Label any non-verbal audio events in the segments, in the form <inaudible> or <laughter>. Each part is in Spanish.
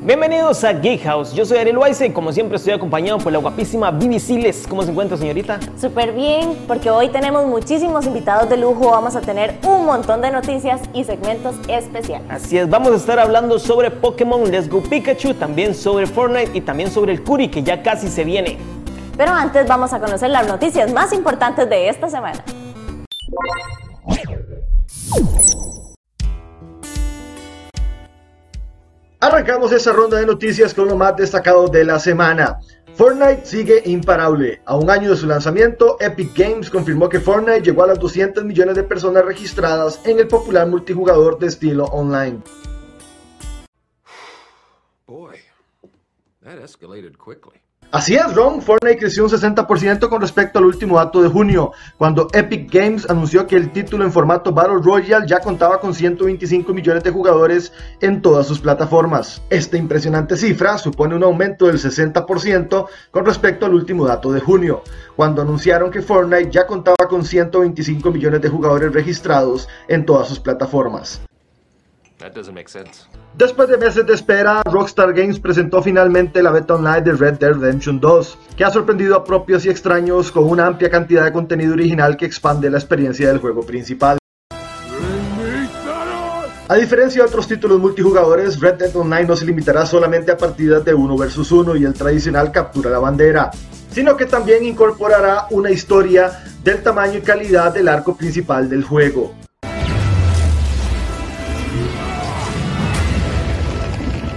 Bienvenidos a Geek House. Yo soy Ariel Weiss y como siempre estoy acompañado por la guapísima Vivi Siles. ¿Cómo se encuentra, señorita? Súper bien, porque hoy tenemos muchísimos invitados de lujo. Vamos a tener un montón de noticias y segmentos especiales. Así es, vamos a estar hablando sobre Pokémon Let's Go Pikachu, también sobre Fortnite y también sobre el Curi, que ya casi se viene. Pero antes vamos a conocer las noticias más importantes de esta semana. Arrancamos esa ronda de noticias con lo más destacado de la semana. Fortnite sigue imparable. A un año de su lanzamiento, Epic Games confirmó que Fortnite llegó a las 200 millones de personas registradas en el popular multijugador de estilo online. Boy, that escalated quickly. Así es, Ron. Fortnite creció un 60% con respecto al último dato de junio, cuando Epic Games anunció que el título en formato Battle Royale ya contaba con 125 millones de jugadores en todas sus plataformas. Esta impresionante cifra supone un aumento del 60% con respecto al último dato de junio, cuando anunciaron que Fortnite ya contaba con 125 millones de jugadores registrados en todas sus plataformas. That doesn't make sense. Después de meses de espera, Rockstar Games presentó finalmente la beta online de Red Dead Redemption 2, que ha sorprendido a propios y extraños con una amplia cantidad de contenido original que expande la experiencia del juego principal. A diferencia de otros títulos multijugadores, Red Dead Online no se limitará solamente a partidas de 1 vs 1 y el tradicional captura la bandera, sino que también incorporará una historia del tamaño y calidad del arco principal del juego.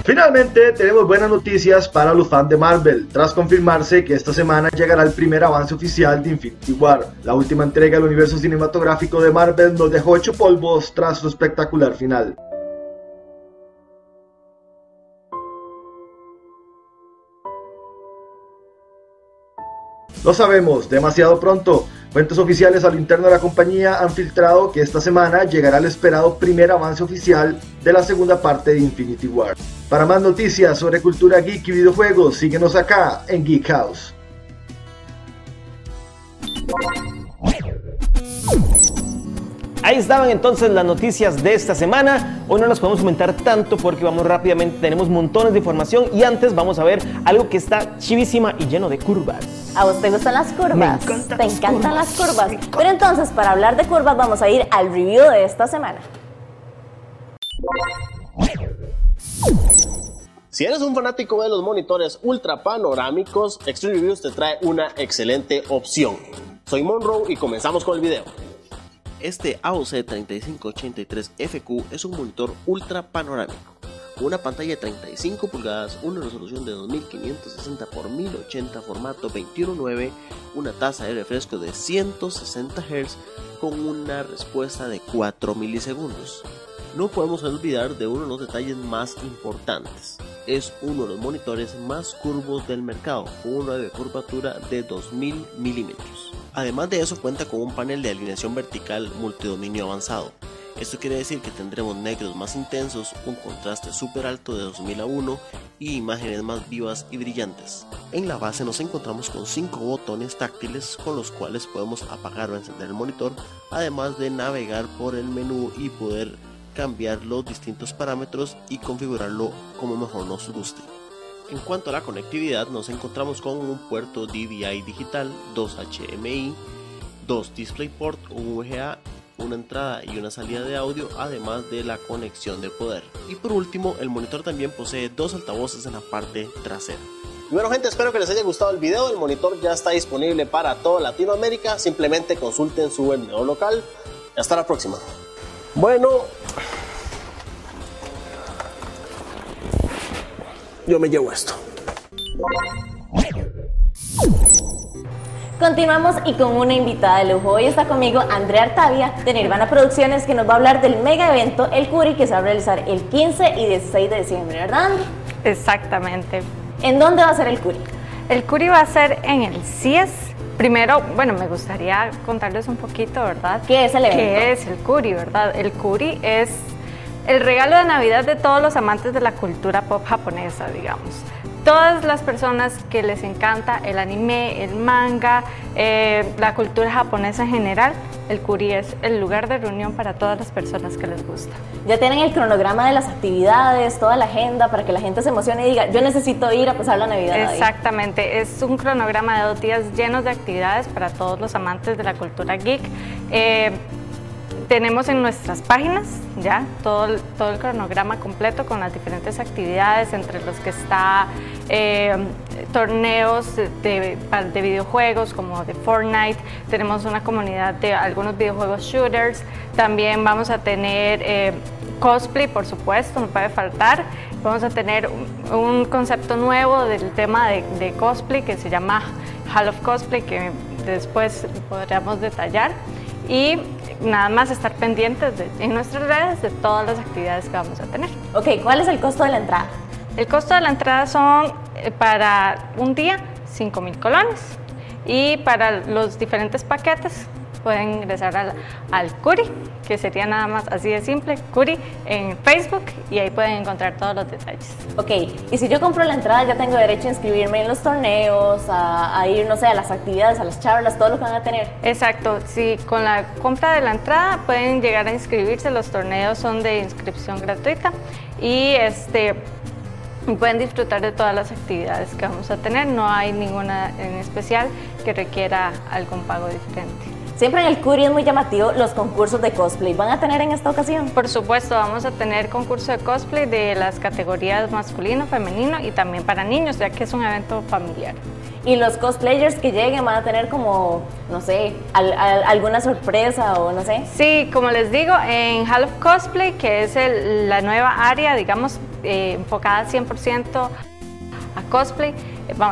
Finalmente, tenemos buenas noticias para los fans de Marvel, tras confirmarse que esta semana llegará el primer avance oficial de Infinity War. La última entrega del universo cinematográfico de Marvel nos dejó hecho polvos tras su espectacular final. Lo sabemos, demasiado pronto. Fuentes oficiales al interno de la compañía han filtrado que esta semana llegará el esperado primer avance oficial de la segunda parte de Infinity War. Para más noticias sobre cultura geek y videojuegos, síguenos acá en Geek House. Ahí estaban entonces las noticias de esta semana. Hoy no las podemos comentar tanto porque vamos rápidamente, tenemos montones de información y antes vamos a ver algo que está chivísima y lleno de curvas. ¿A vos te gustan las curvas? Me encantan ¿Te las encantan curvas. las curvas? Pero entonces, para hablar de curvas, vamos a ir al review de esta semana. Si eres un fanático de los monitores ultra panorámicos, Extreme Reviews te trae una excelente opción. Soy Monroe y comenzamos con el video. Este AOC 3583FQ es un monitor ultra panorámico. Una pantalla de 35 pulgadas, una resolución de 2560 x 1080 formato 21.9, una tasa de refresco de 160 Hz con una respuesta de 4 milisegundos. No podemos olvidar de uno de los detalles más importantes. Es uno de los monitores más curvos del mercado, con una de curvatura de 2000 milímetros. Además de eso cuenta con un panel de alineación vertical multidominio avanzado. Esto quiere decir que tendremos negros más intensos, un contraste súper alto de 2000 a 1 y imágenes más vivas y brillantes. En la base nos encontramos con 5 botones táctiles con los cuales podemos apagar o encender el monitor, además de navegar por el menú y poder cambiar los distintos parámetros y configurarlo como mejor nos guste. En cuanto a la conectividad, nos encontramos con un puerto DVI digital, 2 HMI, 2 DisplayPort, un VGA, una entrada y una salida de audio, además de la conexión de poder. Y por último, el monitor también posee dos altavoces en la parte trasera. Bueno gente, espero que les haya gustado el video. El monitor ya está disponible para toda Latinoamérica. Simplemente consulten su vendedor local. Hasta la próxima. Bueno, yo me llevo esto. Continuamos y con una invitada de lujo. Hoy está conmigo Andrea Artavia de Nirvana Producciones que nos va a hablar del mega evento El Curi que se va a realizar el 15 y 16 de diciembre, ¿verdad? Exactamente. ¿En dónde va a ser el Curi? El Curi va a ser en el CIES. Primero, bueno, me gustaría contarles un poquito, ¿verdad? ¿Qué es el evento? ¿Qué es el Curi, verdad? El Curi es el regalo de Navidad de todos los amantes de la cultura pop japonesa, digamos. todas las personas que les encanta el anime, el manga, eh, la cultura japonesa en general, el Curi es el lugar de reunión para todas las personas que les gusta. Ya tienen el cronograma de las actividades, toda la agenda para que la gente se emocione y diga, yo necesito ir a pasar la Navidad. ahí". Exactamente, es un cronograma de dos días llenos de actividades para todos los amantes de la cultura geek. Eh, tenemos en nuestras páginas ya todo el, todo el cronograma completo con las diferentes actividades, entre los que está eh, torneos de, de videojuegos como de Fortnite, tenemos una comunidad de algunos videojuegos shooters, también vamos a tener eh, cosplay, por supuesto, no puede faltar. Vamos a tener un, un concepto nuevo del tema de, de cosplay que se llama Hall of Cosplay, que después podríamos detallar. Y nada más estar pendientes de- en nuestras redes de todas las actividades que vamos a tener. Ok, ¿cuál es el costo de la entrada? El costo de la entrada son eh, para un día 5 mil colones y para los diferentes paquetes pueden ingresar al, al Curi, que sería nada más así de simple, Curi en Facebook y ahí pueden encontrar todos los detalles. Ok, y si yo compro la entrada, ya tengo derecho a inscribirme en los torneos, a, a ir, no sé, a las actividades, a las charlas, todo lo que van a tener. Exacto, si con la compra de la entrada pueden llegar a inscribirse, los torneos son de inscripción gratuita y este y pueden disfrutar de todas las actividades que vamos a tener, no hay ninguna en especial que requiera algún pago diferente. Siempre en el Curi es muy llamativo los concursos de cosplay. ¿Van a tener en esta ocasión? Por supuesto, vamos a tener concurso de cosplay de las categorías masculino, femenino y también para niños, ya que es un evento familiar. Y los cosplayers que lleguen van a tener como, no sé, al- al- alguna sorpresa o no sé. Sí, como les digo, en Hall of Cosplay, que es el- la nueva área, digamos, eh, enfocada 100% a cosplay,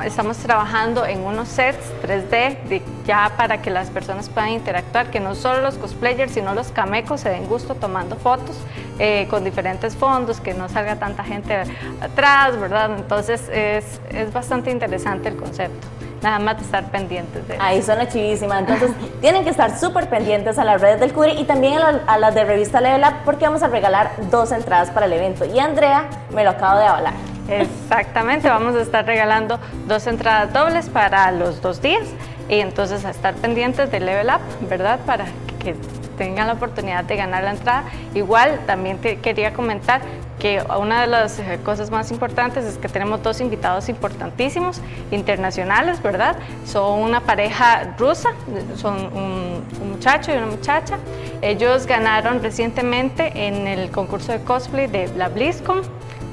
estamos trabajando en unos sets 3D de- ya para que las personas puedan interactuar, que no solo los cosplayers, sino los camecos se den gusto tomando fotos eh, con diferentes fondos, que no salga tanta gente atrás, ¿verdad? Entonces es, es bastante interesante el concepto. Nada más de estar pendientes de eso. Ahí suena chivísima. Entonces, <laughs> tienen que estar súper pendientes a las redes del Curi y también a, a las de Revista Level Up porque vamos a regalar dos entradas para el evento. Y Andrea me lo acabo de avalar. Exactamente, vamos a estar regalando dos entradas dobles para los dos días y entonces a estar pendientes de Level Up, ¿verdad? Para que tengan la oportunidad de ganar la entrada. Igual también quería comentar que una de las eh, cosas más importantes es que tenemos dos invitados importantísimos internacionales, ¿verdad? Son una pareja rusa, son un, un muchacho y una muchacha. Ellos ganaron recientemente en el concurso de cosplay de la BlizzCon.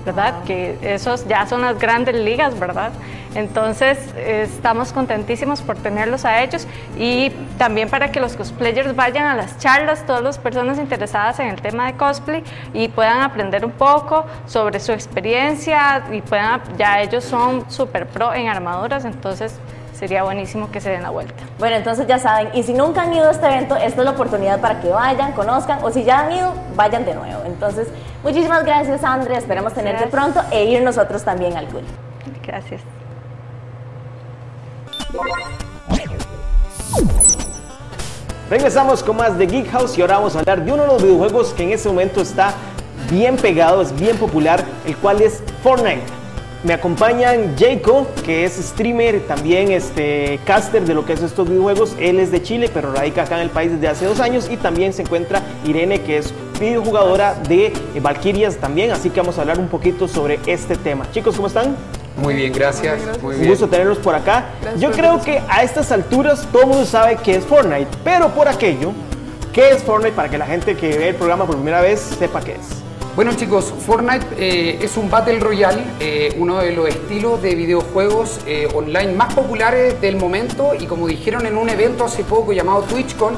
¿Verdad? Que esos ya son las grandes ligas, ¿verdad? Entonces estamos contentísimos por tenerlos a ellos y también para que los cosplayers vayan a las charlas, todas las personas interesadas en el tema de cosplay y puedan aprender un poco sobre su experiencia y puedan, ya ellos son super pro en armaduras, entonces sería buenísimo que se den la vuelta. Bueno, entonces ya saben, y si nunca han ido a este evento, esta es la oportunidad para que vayan, conozcan, o si ya han ido, vayan de nuevo. Entonces, muchísimas gracias, Andrea. Esperemos tenerte Gracias. pronto e ir nosotros también al Curi. Gracias. Regresamos con más de Geek House y ahora vamos a hablar de uno de los videojuegos que en este momento está bien pegado, es bien popular, el cual es Fortnite. Me acompañan Jaco, que es streamer, también este caster de lo que es estos videojuegos. Él es de Chile, pero radica acá en el país desde hace dos años. Y también se encuentra Irene, que es videojugadora de eh, Valkyrias también. Así que vamos a hablar un poquito sobre este tema. Chicos, ¿cómo están? Muy bien, gracias. Muy Un bien. gusto tenerlos por acá. Yo creo que a estas alturas todo el mundo sabe qué es Fortnite, pero por aquello, ¿qué es Fortnite para que la gente que ve el programa por primera vez sepa qué es? Bueno chicos, Fortnite eh, es un Battle Royale, eh, uno de los estilos de videojuegos eh, online más populares del momento y como dijeron en un evento hace poco llamado TwitchCon,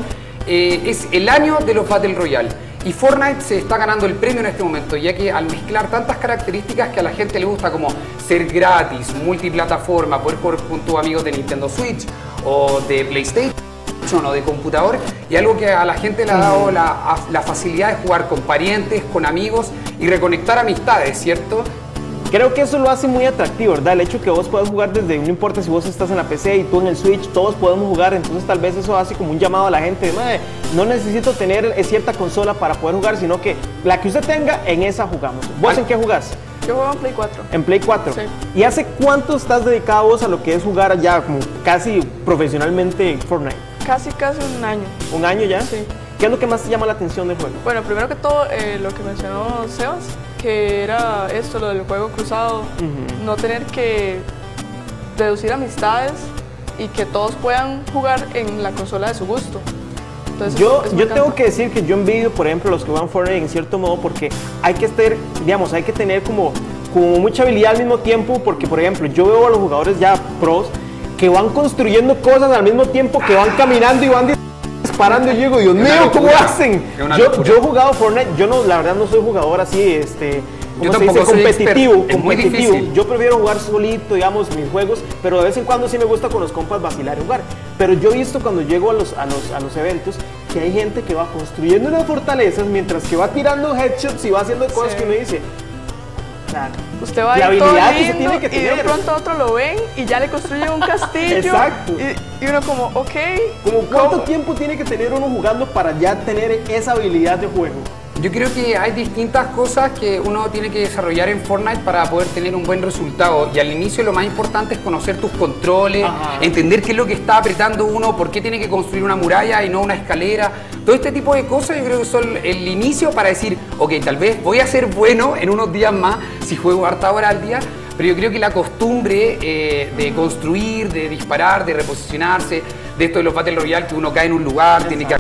eh, es el año de los Battle Royale. Y Fortnite se está ganando el premio en este momento, ya que al mezclar tantas características que a la gente le gusta como ser gratis, multiplataforma, poder jugar con tus amigos de Nintendo Switch o de PlayStation, o de computador y algo que a la gente le ha dado la, la facilidad de jugar con parientes, con amigos y reconectar amistades, ¿cierto? Creo que eso lo hace muy atractivo, ¿verdad? El hecho que vos puedas jugar desde, no importa si vos estás en la PC y tú en el Switch, todos podemos jugar, entonces tal vez eso hace como un llamado a la gente, "Mae, no necesito tener eh, cierta consola para poder jugar, sino que la que usted tenga, en esa jugamos. ¿Vos en qué jugás? Yo juego en Play 4. En Play 4. Sí. ¿Y hace cuánto estás dedicado vos a lo que es jugar ya como casi profesionalmente Fortnite? Casi, casi un año. ¿Un año ya? Sí. ¿Qué es lo que más te llama la atención del juego? Bueno, primero que todo, eh, lo que mencionó Sebas, que era esto, lo del juego cruzado, no tener que deducir amistades y que todos puedan jugar en la consola de su gusto. Entonces, Yo, yo tengo que decir que yo envidio, por ejemplo, los que juegan Fortnite en cierto modo porque hay que estar, digamos, hay que tener como, como mucha habilidad al mismo tiempo porque, por ejemplo, yo veo a los jugadores ya pros que van construyendo cosas al mismo tiempo que van caminando y van disparando y yo digo, Dios mío, ¿cómo hacen? Yo, yo he jugado Fortnite, yo no, la verdad no soy jugador así, este... Yo ¿cómo se tampoco dice? competitivo, competitivo. Yo prefiero jugar solito, digamos, mis juegos, pero de vez en cuando sí me gusta con los compas vacilar y jugar. Pero yo he visto cuando llego a los, a los, a los eventos que hay gente que va construyendo unas fortalezas mientras que va tirando headshots y va haciendo cosas Sí. que uno dice. o sea, Usted va la ahí todo habilidad que se lindo tiene que y de pronto otro lo ven y ya le construyen un castillo. <laughs> Exacto. Y, y uno como, ok. como ¿Cuánto ¿cómo? tiempo tiene que tener uno jugando para ya tener esa habilidad de juego? Yo creo que hay distintas cosas que uno tiene que desarrollar en Fortnite para poder tener un buen resultado. Y al inicio lo más importante es conocer tus controles, Ajá. entender qué es lo que está apretando uno, por qué tiene que construir una muralla y no una escalera. Todo este tipo de cosas yo creo que son el inicio para decir, ok, tal vez voy a ser bueno en unos días más si juego harta hora al día. Pero yo creo que la costumbre eh, de construir, de disparar, de reposicionarse, de esto de los Battle Royale, que uno cae en un lugar, tiene que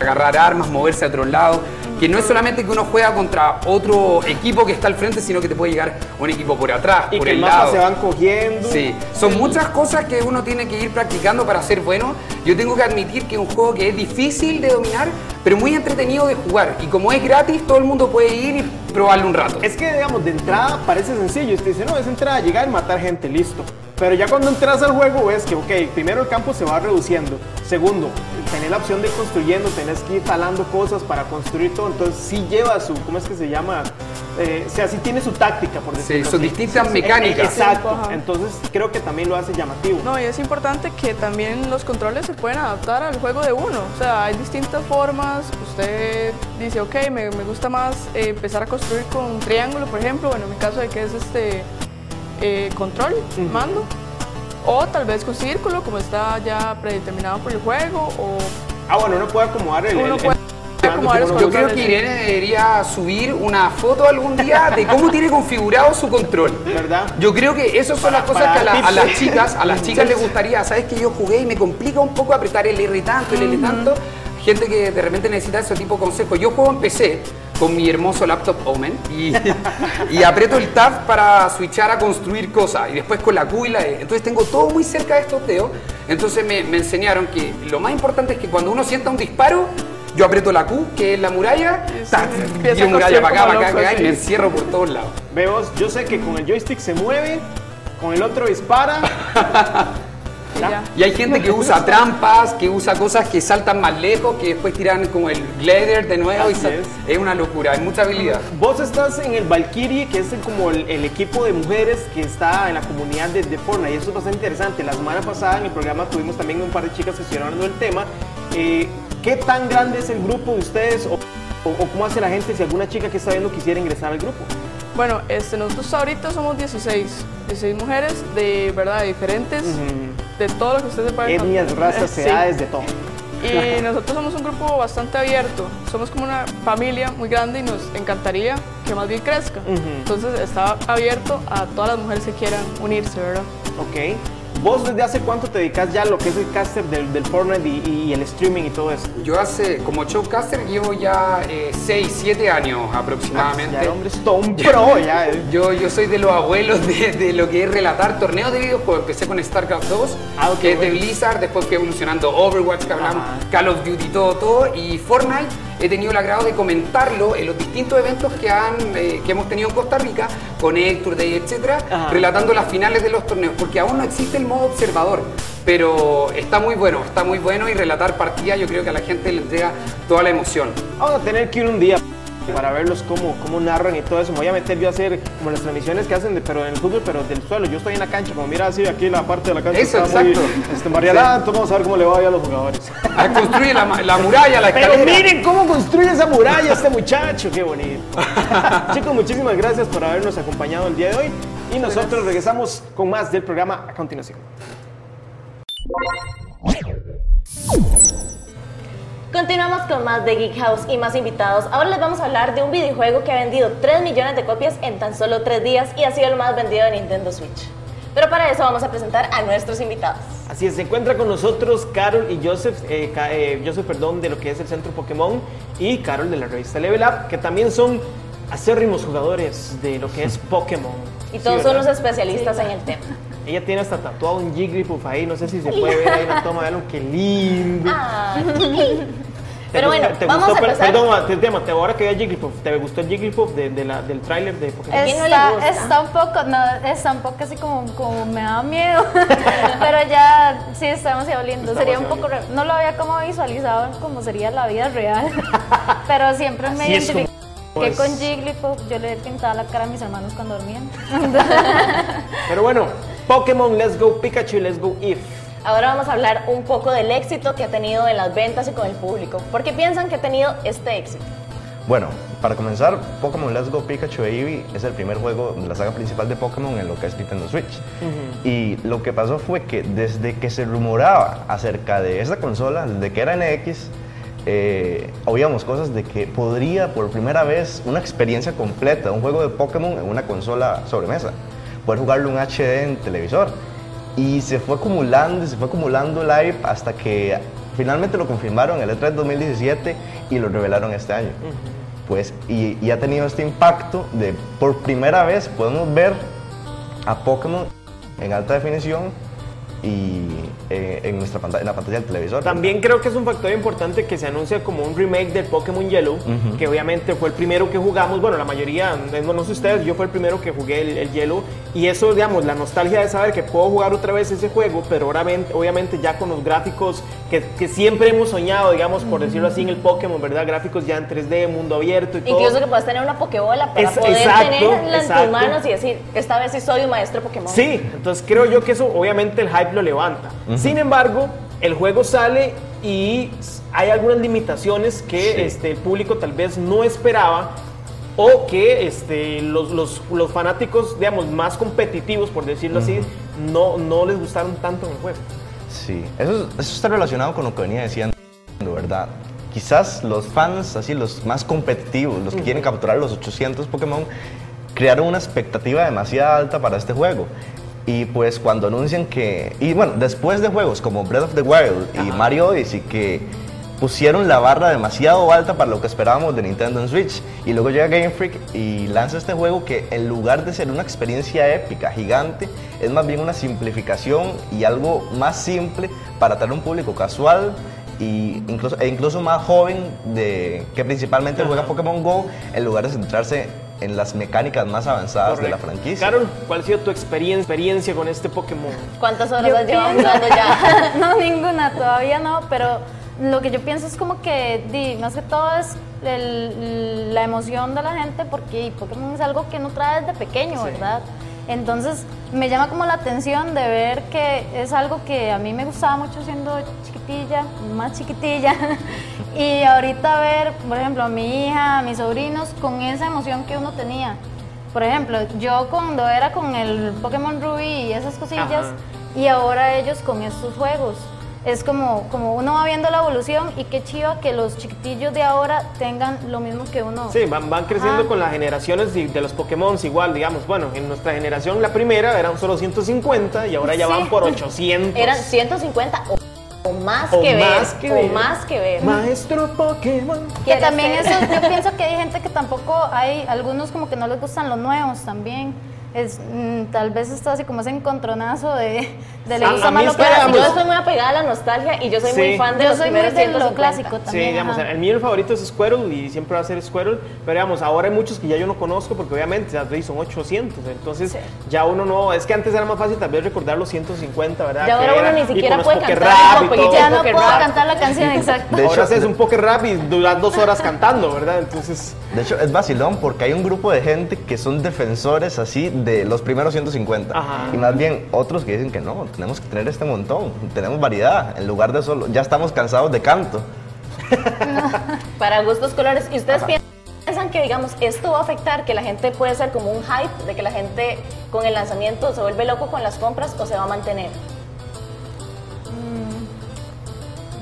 agarrar armas, moverse a otro lado. Que no es solamente que uno juega contra otro equipo que está al frente, sino que te puede llegar un equipo por atrás, Y por que el lado. se van cogiendo. Sí, son muchas cosas que uno tiene que ir practicando para ser bueno. Yo tengo que admitir que es un juego que es difícil de dominar, pero muy entretenido de jugar. Y como es gratis, todo el mundo puede ir y probarlo un rato. Es que, digamos, de entrada parece sencillo. Usted dice, no, es entrada, llegar y matar gente, listo. Pero ya cuando entras al juego ves que, ok, primero el campo se va reduciendo. Segundo, tenés la opción de ir construyendo, tenés que ir talando cosas para construir todo. Entonces sí lleva su, ¿cómo es que se llama? Eh, o sea, sí tiene su táctica, por decirlo son así. distintas Sí, sí, mecánicas. eh, Exacto. Ajá. Entonces creo que también lo hace llamativo. No, y es importante que también los controles se pueden adaptar al juego de uno. O sea, hay distintas formas. Usted dice, ok, me, me gusta más eh, empezar a construir con un triángulo, por ejemplo. Bueno, en mi caso de que es este eh, control, mando. O tal vez con círculo, como está ya predeterminado por el juego. O Ah, bueno, uno puede acomodar el. Uno el- puede el- acomodar los como Yo creo que Irene debería subir una foto algún día de cómo tiene configurado su control. ¿Verdad? Yo creo que esas son Para- las cosas que a, la- a las chicas, a las <laughs> chicas les gustaría. Sabes que yo jugué y me complica un poco apretar el R tanto, el L tanto. Gente que de repente necesita ese tipo de consejos. Yo juego en PC con mi hermoso laptop Omen y, y aprieto el tab para switchar a construir cosas y después con la Q y la E. Entonces tengo todo muy cerca de estos dedos. Entonces me, me enseñaron que lo más importante es que cuando uno sienta un disparo, yo aprieto la Q, que es la muralla, tiro a muralla para acá, para acá, acá, y me encierro por todos lados. Veo, yo sé que con el joystick se mueve, con el otro dispara. <laughs> y ya. Y hay gente que usa trampas, que usa cosas que saltan más lejos, que después tiran como el glider de nuevo. y es. es una locura, hay mucha habilidad. Vos estás en el Valkyrie, que es el- como el, el equipo de mujeres que está en la comunidad de, de Fortnite. Y eso es bastante interesante. La semana pasada en el programa tuvimos también un par de chicas que estuvieron hablando del tema. Eh, ¿Qué tan grande es el grupo de ustedes? O, o- o cómo hace la gente si alguna chica que está viendo quisiera ingresar al grupo? Bueno, este, nosotros ahorita somos 16. 16 mujeres de verdad de diferentes, de todo lo que ustedes se Etnias, razas, <laughs> Sí. edades, de todo. Y <laughs> nosotros somos un grupo bastante abierto. Somos como una familia muy grande y nos encantaría que más bien crezca. Entonces está abierto a todas las mujeres que quieran unirse, ¿verdad? Ok. ¿Vos desde hace cuánto te dedicas ya a lo que es el caster del, del Fortnite y, y el streaming y todo eso? Yo hace, como showcaster, llevo ya 6, 7 años aproximadamente. Ya el hombre es todo un pro, ya. eh. <laughs> Yo, yo soy de los abuelos de, de lo que es relatar torneos de videojuegos. Empecé con StarCraft 2, Ah, ok, que es de. Blizzard, después fui evolucionando Overwatch, que hablamos. Call of Duty, todo, todo. Y Fortnite he tenido el agrado de comentarlo en los distintos eventos que, han, eh, que hemos tenido en Costa Rica, con Hector Day, etcétera, Ajá. relatando las finales de los torneos, porque aún no existe el modo observador. Pero está muy bueno, está muy bueno y relatar partidas yo creo que a la gente le entrega toda la emoción. Vamos a tener que ir un día para verlos cómo, cómo narran y todo eso. Me voy a meter yo a hacer como las transmisiones que hacen, de, pero en el fútbol, pero del suelo. Yo estoy en la cancha, como mira así, aquí la parte de la cancha Eso, está muy exacto. este, variada. Entonces vamos a ver cómo le va a los jugadores. Ah, Construye la, la muralla, la Pero escalera. miren cómo construye esa muralla este muchacho, qué bonito. <laughs> Chicos, muchísimas gracias por habernos acompañado el día de hoy y nosotros regresamos con más del programa a continuación. Continuamos con más de Geek House y más invitados. Ahora les vamos a hablar de un videojuego que ha vendido 3 millones de copias en tan solo 3 días y ha sido el más vendido de Nintendo Switch. Pero para eso vamos a presentar a nuestros invitados. Así es, se encuentra con nosotros Carol y Joseph, eh, eh, Joseph, perdón, de lo que es el Centro Pokémon y Carol de la revista Level Up, que también son acérrimos jugadores de lo que es Pokémon. Y Sí, todos son los especialistas en el tema. Ella tiene hasta tatuado un Jigglypuff ahí, no sé si se puede ver ahí una toma, vean qué lindo. Ah. ¿Te Pero bueno, te vamos gustó, a empezar. Perdón, te, tema, te- ahora que vi a Jigglypuff, ¿te gustó el Jigglypuff de, de la, del tráiler de Pokémon? Está, está un poco, no, está un poco así como, como me da miedo, <laughs> pero ya sí está demasiado lindo. Está sería un poco, re- no lo había como visualizado como sería la vida real, <laughs> pero siempre me Así identifiqué es. con Jigglypuff. Yo le pintaba la cara a mis hermanos cuando dormían. <laughs> Pero bueno, Pokémon Let's Go Pikachu y Let's Go If. Ahora vamos a hablar un poco del éxito que ha tenido en las ventas y con el público. ¿Por qué piensan que ha tenido este éxito? Bueno, para comenzar, Pokémon Let's Go Pikachu e Eevee es el primer juego de la saga principal de Pokémon en lo que es Nintendo Switch. Y lo que pasó fue que desde que se rumoraba acerca de esta consola, desde que era NX, eh, oíamos cosas de que podría por primera vez una experiencia completa, un juego de Pokémon en una consola sobremesa, poder jugarlo en HD en televisor. Y se fue acumulando y se fue acumulando el hype hasta que finalmente lo confirmaron el E3 2017 y lo revelaron este año. Pues, y, y ha tenido este impacto de por primera vez podemos ver a Pokémon en alta definición y eh, en nuestra pantalla, en la pantalla del televisor. También creo que es un factor importante que se anuncia como un remake del Pokémon Yellow, que obviamente fue el primero que jugamos, bueno, la mayoría, no, no sé ustedes, yo fue el primero que jugué el, el Yellow, y eso, digamos, la nostalgia de saber que puedo jugar otra vez ese juego, pero obviamente ya con los gráficos que, que siempre hemos soñado, digamos, por decirlo así, en el Pokémon, ¿verdad? Gráficos ya en 3D, mundo abierto y todo. Incluso que puedas tener una Pokébola para Es- poder exacto, tenerla en exacto. tus manos y decir, esta vez sí soy un maestro Pokémon. Sí, entonces creo yo que eso obviamente el hype lo levanta. Sin embargo, el juego sale y hay algunas limitaciones que Sí. este, el público tal vez no esperaba o que este, los, los- los fanáticos, digamos, más competitivos, por decirlo así, no, no les gustaron tanto en el juego. Sí, eso, eso está relacionado con lo que venía diciendo, ¿verdad? Quizás los fans, así los más competitivos, los que quieren capturar los 800 Pokémon, crearon una expectativa demasiado alta para este juego. Y pues cuando anuncian que... Y bueno, después de juegos como Breath of the Wild y Mario Odyssey que pusieron la barra demasiado alta para lo que esperábamos de Nintendo en Switch. Y luego llega Game Freak y lanza este juego que en lugar de ser una experiencia épica, gigante, es más bien una simplificación y algo más simple para atraer un público casual y incluso, e incluso más joven de, que principalmente juega Pokémon Go en lugar de centrarse en las mecánicas más avanzadas de la franquicia. Carol, ¿cuál ha sido tu experiencia, experiencia con este Pokémon? ¿Cuántas horas Yo has llevado jugando ya? <laughs> no, ninguna, todavía no, pero lo que yo pienso es como que, di, más que todo es el- la emoción de la gente, porque Pokémon es algo que uno trae desde pequeño, ¿verdad? Entonces me llama como la atención de ver que es algo que a mí me gustaba mucho siendo chiquitilla, más chiquitilla, <laughs> y ahorita ver, por ejemplo, a mi hija, a mis sobrinos, con esa emoción que uno tenía. Por ejemplo, yo cuando era con el Pokémon Ruby y esas cosillas, Ajá. y ahora ellos con estos juegos. Es como, como uno va viendo la evolución y qué chiva que los chiquitillos de ahora tengan lo mismo que uno. Sí, van, van creciendo Ajá. con las generaciones de, de los Pokémon igual, digamos. Bueno, en nuestra generación la primera eran solo 150 y ahora ya Sí. van por 800. Eran 150 o, o más O que ver. que o ver. más que ver. Maestro Pokémon. Que también ser. eso, yo pienso que hay gente que tampoco, hay algunos como que no les gustan los nuevos también. Es, mm, tal vez está así como ese encontronazo de, de le gusta a más lo clásico. Yo soy muy apegada a la nostalgia y yo soy Sí. muy fan de Yo los soy muy primeros de lo 150. clásico Sí, también. digamos, ajá. el mío favorito es Squirrel y siempre va a ser Squirrel, pero digamos, ahora hay muchos que ya yo no conozco porque obviamente veis, son 800, entonces ya uno no, es que antes era más fácil tal vez recordar los 150, ¿verdad? Ya ahora uno era- ni siquiera puede cantar y ya no puedo rap. cantar la canción exacta. <laughs> De Ahora hecho- haces un poker rap y duras dos horas cantando, ¿verdad? Entonces, De hecho, es vacilón porque hay un grupo de gente que son defensores así de los primeros 150. Ajá. Y más bien otros que dicen que no, tenemos que tener este montón, tenemos variedad, en lugar de solo, ya estamos cansados de canto. <laughs> Para gustos colores. ¿Y ustedes piensan que, digamos, esto va a afectar que la gente puede ser como un hype, de que la gente con el lanzamiento se vuelve loco con las compras o se va a mantener?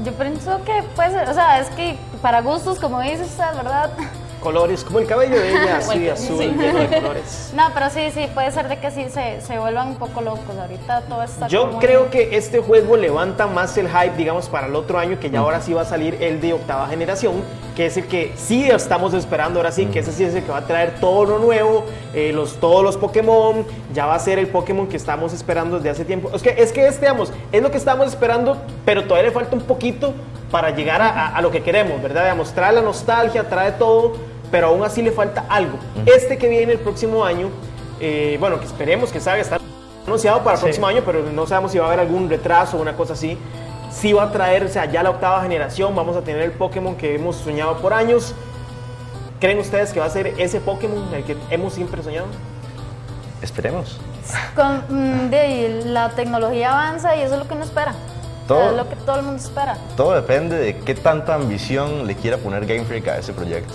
Yo pienso que puede ser, o sea, es que para gustos, como dices, ¿verdad? <laughs> colores, como el cabello de ella, así Bueno, azul, sí. lleno de colores. No, pero sí, sí, puede ser de que sí se, se vuelvan un poco locos. Ahorita todo está Yo como creo que este juego levanta más el hype, digamos, para el otro año, que ya ahora sí va a salir el de octava generación, que es el que sí estamos esperando ahora sí, que ese sí es el que va a traer todo lo nuevo, eh, los, todos los Pokémon, ya va a ser el Pokémon que estamos esperando desde hace tiempo. Es que, es que este, digamos, es lo que estamos esperando, pero todavía le falta un poquito para llegar a, a- a lo que queremos, ¿verdad? Digamos, trae la nostalgia, trae todo, pero aún así le falta algo. Este que viene el próximo año, eh, bueno, que esperemos que salga, está anunciado para el próximo año, pero no sabemos si va a haber algún retraso o una cosa así. Sí va a traer, o sea, ya la octava generación, vamos a tener el Pokémon que hemos soñado por años. ¿Creen ustedes que va a ser ese Pokémon el que hemos siempre soñado? Esperemos. Con, mm, de, la tecnología avanza y eso es lo que uno espera. Todo- es lo que todo el mundo espera. Todo depende de qué tanta ambición le quiera poner Game Freak a ese proyecto.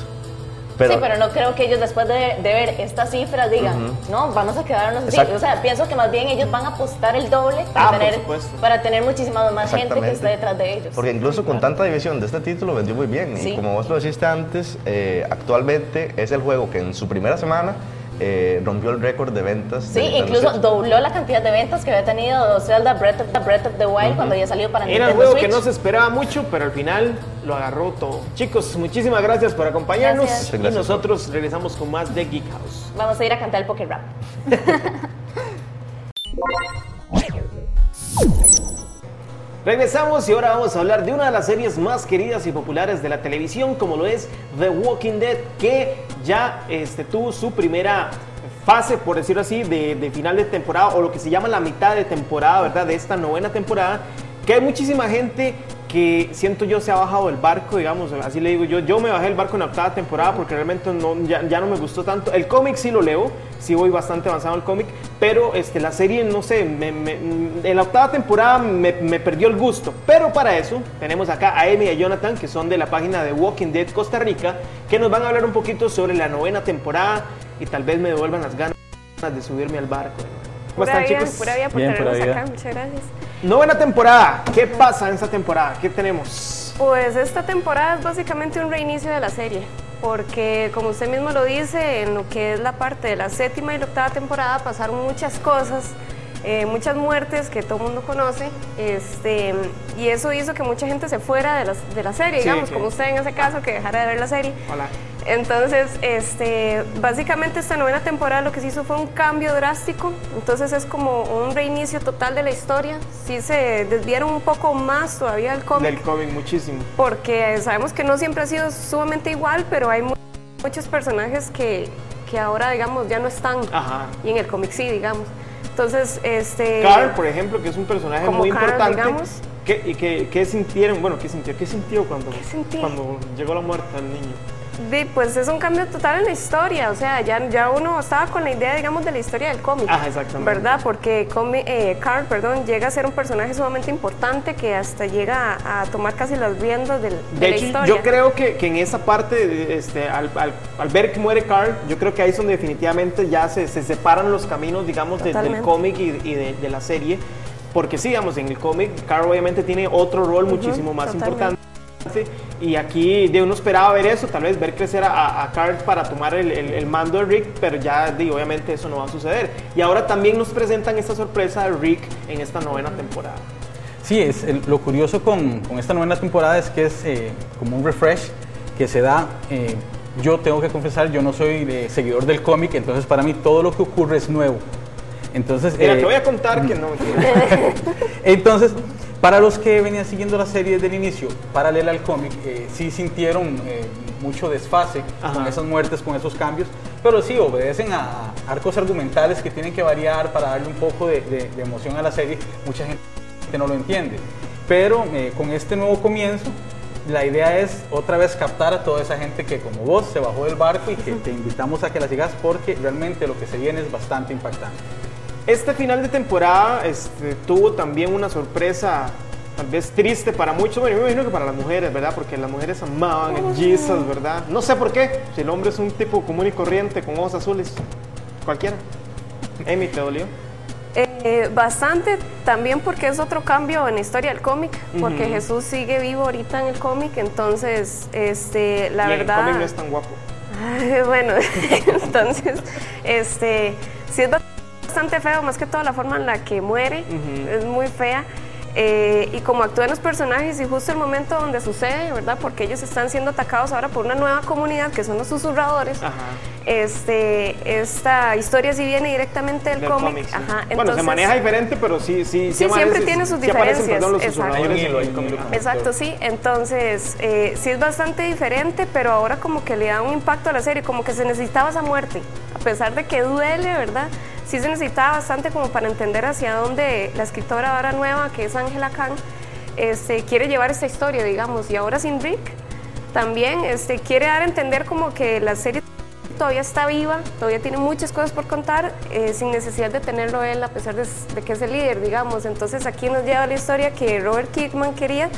Pero, sí, pero no creo que ellos después de, de ver estas cifras digan, no, vamos a quedarnos así. Exacto. O sea, pienso que más bien ellos van a apostar el doble para, Ah, tener, para tener muchísima más gente que esté detrás de ellos. Porque incluso con tanta división de este título vendió muy bien. Sí. Y como vos lo dijiste antes, eh, actualmente es el juego que en su primera semana eh, rompió el récord de ventas. Sí, de Nintendo incluso Switch. dobló la cantidad de ventas que había tenido Zelda Breath of the, Breath of the Wild cuando ya salió para Era un Nintendo juego Switch. que no se esperaba mucho, pero al final lo agarró todo. Chicos, muchísimas gracias por acompañarnos Gracias. Y gracias. nosotros regresamos con más de Geek House. Vamos a ir a cantar el Poker Rap. <laughs> Regresamos y ahora vamos a hablar de una de las series más queridas y populares de la televisión, como lo es The Walking Dead, que ya este, tuvo su primera fase, por decirlo así, de, de final de temporada, o lo que se llama la mitad de temporada, ¿verdad? De esta novena temporada, que hay muchísima gente que siento yo se ha bajado del barco, digamos, así le digo yo, yo me bajé del barco en la octava temporada porque realmente no, ya, ya no me gustó tanto. El cómic sí lo leo, sí voy bastante avanzado en el cómic, pero este, la serie, no sé, me- me- en la octava temporada me, me perdió el gusto. Pero para eso tenemos acá a Amy y a Jonathan, que son de la página de Walking Dead Costa Rica, que nos van a hablar un poquito sobre la novena temporada y tal vez me devuelvan las ganas de subirme al barco. ¿Cómo Pura están vida, chicos? pura vida por Bien, pura vida. acá, muchas gracias. Novena temporada, ¿qué pasa en esta temporada? ¿Qué tenemos? Pues esta temporada es básicamente un reinicio de la serie, porque como usted mismo lo dice, en lo que es la parte de la séptima y la octava temporada pasaron muchas cosas, eh, muchas muertes que todo el mundo conoce, este, y eso hizo que mucha gente se fuera de la, de la serie, Sí, digamos, como usted en ese caso, que dejara de ver la serie. Hola. Entonces, este, básicamente esta novena temporada lo que se hizo fue un cambio drástico, entonces es como un reinicio total de la historia, sí se desviaron un poco más todavía del cómic, Del cómic muchísimo. porque sabemos que no siempre ha sido sumamente igual, pero hay mu- muchos personajes que, que ahora, digamos, ya no están, Ajá. y en el cómic sí, digamos. Entonces, este... Carl, por ejemplo, que es un personaje muy Carl, importante. digamos. ¿Qué, y qué, qué sintieron? Bueno, ¿qué sintió? ¿Qué sintió cuando, sentí? cuando llegó la muerte al niño? Pues es un cambio total en la historia, o sea, ya, ya uno estaba con la idea, digamos, de la historia del cómic. Exactamente. ¿Verdad? Porque eh, Carl, perdón, llega a ser un personaje sumamente importante que hasta llega a, a tomar casi las riendas del- de, De la hecho, historia. yo creo que, que en esa parte, este, al, al- al ver que muere Carl, yo creo que ahí es donde definitivamente ya se, se separan los caminos, digamos, de- del cómic y, y de, de la serie. Porque sí, digamos, en el cómic, Carl obviamente tiene otro rol muchísimo más totalmente. Y aquí de uno esperaba ver eso, tal vez ver crecer a, a Carl para tomar el, el- el mando de Rick, pero ya di, obviamente eso no va a suceder. Y ahora también nos presentan esta sorpresa de Rick en esta novena temporada. Sí, es, el- lo curioso con, con esta novena temporada es que es eh, como un refresh que se da eh, yo tengo que confesar, yo no soy seguidor del cómic, entonces para mí todo lo que ocurre es nuevo. Entonces, Mira, eh, te voy a contar que no. <laughs> entonces, para los que venían siguiendo la serie desde el inicio, paralela al cómic, eh, sí sintieron eh, mucho desfase con esas muertes, con esos cambios, pero sí obedecen a arcos argumentales que tienen que variar para darle un poco de, de- de emoción a la serie. Mucha gente no lo entiende. Pero eh, con este nuevo comienzo, la idea es otra vez captar a toda esa gente que como vos se bajó del barco y que te invitamos a que la sigas porque realmente lo que se viene es bastante impactante. Este final de temporada este, tuvo también una sorpresa, tal vez triste para muchos, bueno, yo me imagino que para las mujeres, ¿verdad? Porque las mujeres amaban a Jesus, ¿verdad? No sé por qué, si el hombre es un tipo común y corriente con ojos azules, cualquiera. Amy, ¿te dolió? Eh, bastante también porque es otro cambio en la historia del cómic, porque Ujú. Jesús sigue vivo ahorita en el cómic, entonces este, la Y verdad... cómic no es tan guapo. Ay, <laughs> bueno, <laughs> entonces, este, sí es bastante feo, más que todo la forma en la que muere, Ujú. es muy fea. eh, y como actúan los personajes y justo el momento donde sucede, ¿verdad? Porque ellos están siendo atacados ahora por una nueva comunidad que son los susurradores. Este, esta historia sí viene directamente del, Del cómic. cómic, sí. Ajá, bueno, se entonces- maneja diferente, pero sí, sí, Sí, aparece- siempre tiene sus sí aparecen, diferencias. perdón, los exacto. susurradores en el cómic. Exacto, sí. Entonces, eh, sí es bastante diferente, pero ahora como que le da un impacto a la serie, como que se necesitaba esa muerte. A pesar de que duele, ¿verdad? Sí se necesitaba bastante como para entender hacia dónde la escritora ahora nueva, que es Angela Kang, este, quiere llevar esta historia, digamos. Y ahora sin Rick, también este, quiere dar a entender como que la serie todavía está viva, todavía tiene muchas cosas por contar, eh, sin necesidad de tenerlo él, a pesar de, de que es el líder, digamos. Entonces aquí nos lleva la historia que Robert Kirkman quería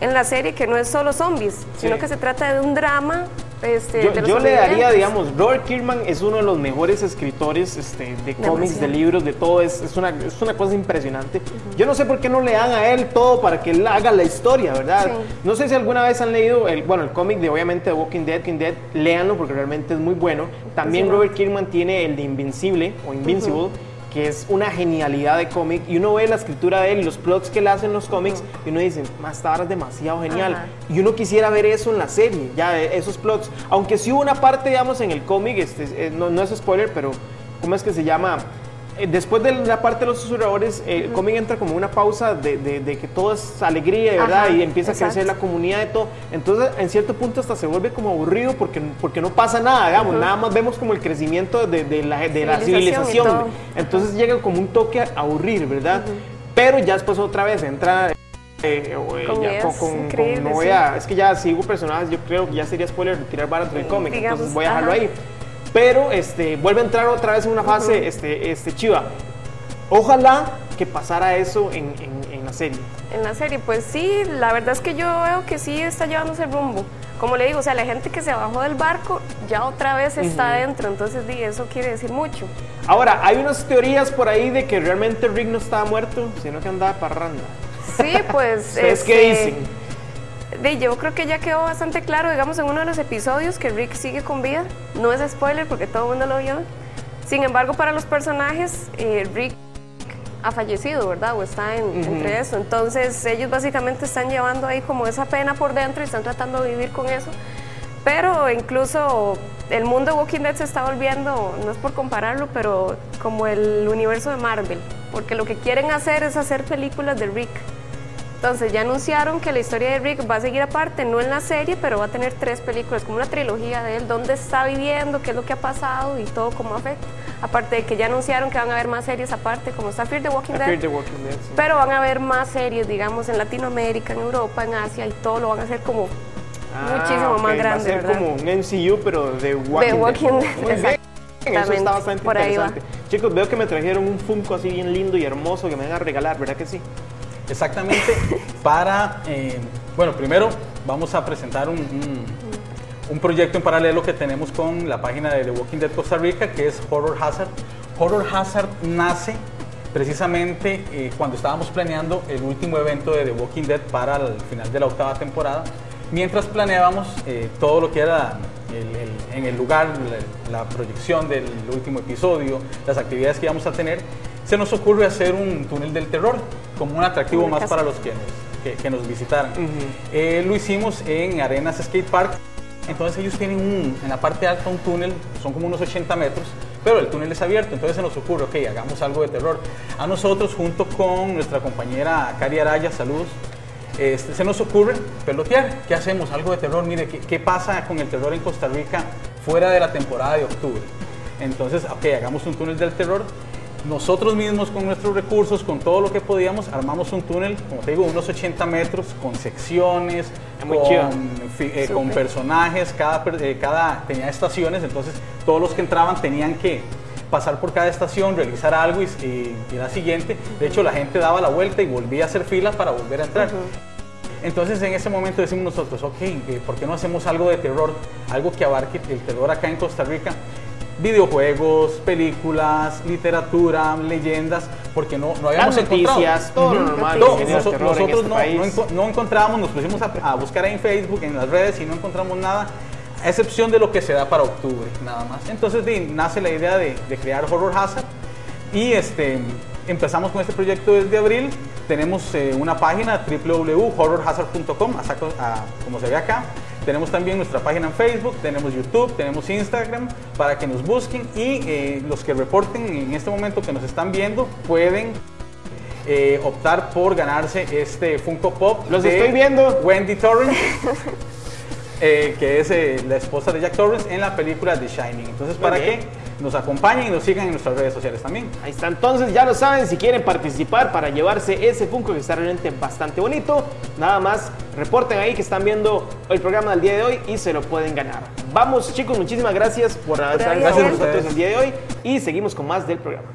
en la serie, que no es solo zombies, sino que se trata de un drama. Este, Yo, yo le daría, digamos, Robert Kirkman es uno de los mejores escritores este, de cómics, de libros, de todo, es, es, una, es una cosa impresionante. Yo no sé por qué no le dan a él todo para que él haga la historia, ¿verdad? Sí. No sé si alguna vez han leído, el, bueno, el cómic de obviamente The Walking Dead, Walking Dead, léanlo porque realmente es muy bueno. También Sí, Robert Kirkman tiene el de Invincible o Invincible. Que es una genialidad de cómic, y uno ve la escritura de él y los plots que él hace en los cómics, y uno dice, más tarde es demasiado genial. Ajá. Y uno quisiera ver eso en la serie, ya eh, esos plots. Aunque sí hubo una parte, digamos, en el cómic, este, eh, no, no es spoiler, pero ¿cómo es que se llama? Eh, Después de la parte de los susurradores, eh, el cómic entra como una pausa de, de- de que todo es alegría, ¿verdad? Ajá, y empieza a exacto. crecer la comunidad y todo. Entonces, en cierto punto, hasta se vuelve como aburrido porque, porque no pasa nada, digamos. Ujú. Nada más vemos como el crecimiento de, de la, la Civilización. Entonces, llega como un toque a aburrir, ¿verdad? Pero ya después otra vez entra eh, eh, Con ya con- con- con- no voy sí. a- es que ya sigo personajes, yo creo que ya sería spoiler tirar vara entre el cómic, entonces voy a dejarlo ajá. ahí. Pero este, vuelve a entrar otra vez en una fase este, este, chiva. Ojalá que pasara eso en, en- en la serie. En la serie, pues sí, la verdad es que yo veo que sí está llevándose el rumbo. Como le digo, o sea, la gente que se bajó del barco ya otra vez está Ujú. adentro, entonces eso quiere decir mucho. Ahora, hay unas teorías por ahí de que realmente Rick no estaba muerto, sino que andaba parranda. Sí, pues. <laughs> ¿Ustedes qué este, dicen? Di, yo creo que ya quedó bastante claro, digamos, en uno de los episodios que Rick sigue con vida. No es spoiler porque todo el mundo lo vio. Sin embargo, para los personajes, eh, Rick ha fallecido, ¿verdad? O está en- entre eso. Entonces, ellos básicamente están llevando ahí como esa pena por dentro y están tratando de vivir con eso. Pero incluso el mundo de Walking Dead se está volviendo, no es por compararlo, pero como el universo de Marvel. Porque lo que quieren hacer es hacer películas de Rick. Entonces ya anunciaron que la historia de Rick va a seguir aparte, no en la serie, pero va a tener tres películas, como una trilogía de él, dónde está viviendo, qué es lo que ha pasado y todo cómo afecta. Aparte de que ya anunciaron que van a haber más series aparte, como está Fear the Walking Dead. Fear the Walking Dead, sí. Pero van a haber más series, digamos, en Latinoamérica, en Europa, en Asia y todo lo van a hacer como Ah, muchísimo ok, más Va grande, a ser ¿verdad? como un MCU, pero de Walking, de Walking Dead. Dead. Bien. Eso exactamente, está bastante por ahí va. interesante. Chicos, veo que me trajeron un Funko así bien lindo y hermoso que me van a regalar, ¿verdad que sí? Exactamente, para, eh, bueno, primero vamos a presentar un, un- proyecto en paralelo que tenemos con la página de The Walking Dead Costa Rica, que es Horror Hazard. Horror Hazard nace precisamente eh, cuando estábamos planeando el último evento de The Walking Dead para el final de la octava temporada, mientras planeábamos eh, todo lo que era el- en el lugar, la, la proyección del último episodio, las actividades que íbamos a tener, se nos ocurre hacer un túnel del terror como un atractivo más para los que nos, que, que nos visitaran. Eh, lo hicimos en Arenas Skate Park Entonces ellos tienen un- en la parte alta un túnel, son como unos 80 metros, pero el túnel es abierto, entonces se nos ocurre, ok, hagamos algo de terror. A nosotros, junto con nuestra compañera Cari Araya, saludos, este, se nos ocurre pelotear. ¿Qué hacemos? Algo de terror. Mire, ¿qué, qué pasa con el terror en Costa Rica fuera de la temporada de octubre? Entonces, ok, hagamos un túnel del terror. Nosotros mismos con nuestros recursos, con todo lo que podíamos, armamos un túnel, como te digo, unos 80 metros, con secciones, chido. con, eh, con personajes, cada, eh, cada tenía estaciones, entonces todos los que entraban tenían que pasar por cada estación, realizar algo y, y, y la siguiente. De hecho, la gente daba la vuelta y volvía a hacer filas para volver a entrar. Entonces en ese momento decimos nosotros, ok, ¿por qué no hacemos algo de terror? Algo que abarque el terror acá en Costa Rica. Videojuegos, películas, literatura, leyendas, porque no, no habíamos Las encontrado. noticias, todo lo normal Noso- en nosotros este no, país. no enco- no encontrábamos, nos pusimos a, a buscar en Facebook, en las redes y no encontramos nada, a excepción de lo que se da para octubre, nada más. Entonces nace la idea de, de crear Horror Hazard y este, empezamos con este proyecto desde abril. Tenemos eh, una página www.horrorhazard.com, como se ve acá. Tenemos también nuestra página en Facebook, tenemos YouTube, tenemos Instagram para que nos busquen y eh, los que reporten en este momento que nos están viendo pueden eh, optar por ganarse este Funko Pop. Los de estoy viendo. Wendy Torrance. <laughs> eh, que es eh, la esposa de Jack Torrance en la película The Shining. Entonces, para bien. que nos acompañen y nos sigan en nuestras redes sociales también. Ahí está, entonces ya lo saben, si quieren participar para llevarse ese Funko que está realmente bastante bonito, nada más reporten ahí que están viendo el programa del día de hoy y se lo pueden ganar. Vamos chicos, muchísimas gracias por estar Gracias con a nosotros ustedes. el día de hoy y seguimos con más del programa.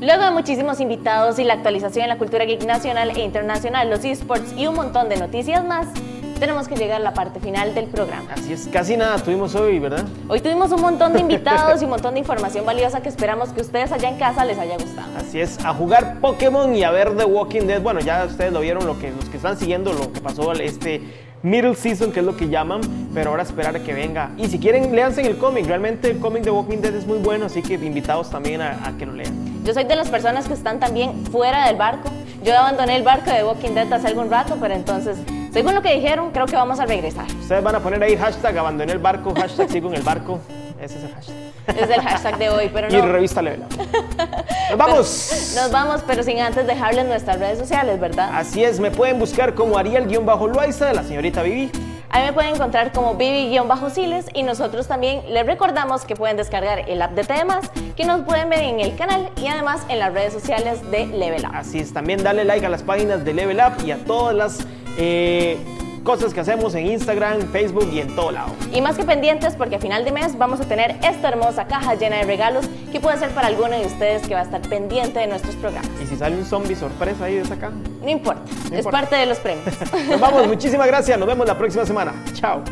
Luego de muchísimos invitados y la actualización en la cultura geek nacional e internacional, los esports y un montón de noticias más, tenemos que llegar a la parte final del programa. Así es, casi nada tuvimos hoy, ¿verdad? Hoy tuvimos un montón de <laughs> invitados y un montón de información valiosa que esperamos que ustedes allá en casa les haya gustado. Así es, a jugar Pokémon y a ver The Walking Dead. Bueno, ya ustedes lo vieron, lo que, los que están siguiendo lo que pasó este middle season, que es lo que llaman, pero ahora esperar a que venga. Y si quieren, léanse el cómic. Realmente el cómic de Walking Dead es muy bueno, así que invitados también a, a que lo lean. Yo soy de las personas que están también fuera del barco. Yo abandoné el barco de Walking Dead hace algún rato, pero entonces, según lo que dijeron, creo que vamos a regresar. Ustedes van a poner ahí hashtag abandoné el barco, hashtag sigo en el barco. Ese es el hashtag. Es el hashtag de hoy, pero <laughs> Y no. revista Level Up. <laughs> ¡Nos vamos! Nos vamos, pero sin antes dejarles nuestras redes sociales, ¿verdad? Así es, me pueden buscar como Ariel-Loaiza de la señorita Vivi. A mí me pueden encontrar como Vivi-Siles y nosotros también les recordamos que pueden descargar el app de temas, que nos pueden ver en el canal y además en las redes sociales de Level Up. Así es, también dale like a las páginas de Level Up y a todas las eh, cosas que hacemos en Instagram, Facebook y en todo lado. Y más que pendientes porque a final de mes vamos a tener esta hermosa caja llena de regalos que puede ser para alguno de ustedes que va a estar pendiente de nuestros programas. Y si sale un zombie sorpresa ahí de esa caja. No importa, No es importa. parte de los premios. <laughs> Nos vamos, <laughs> muchísimas gracias, nos vemos la próxima semana. Chao.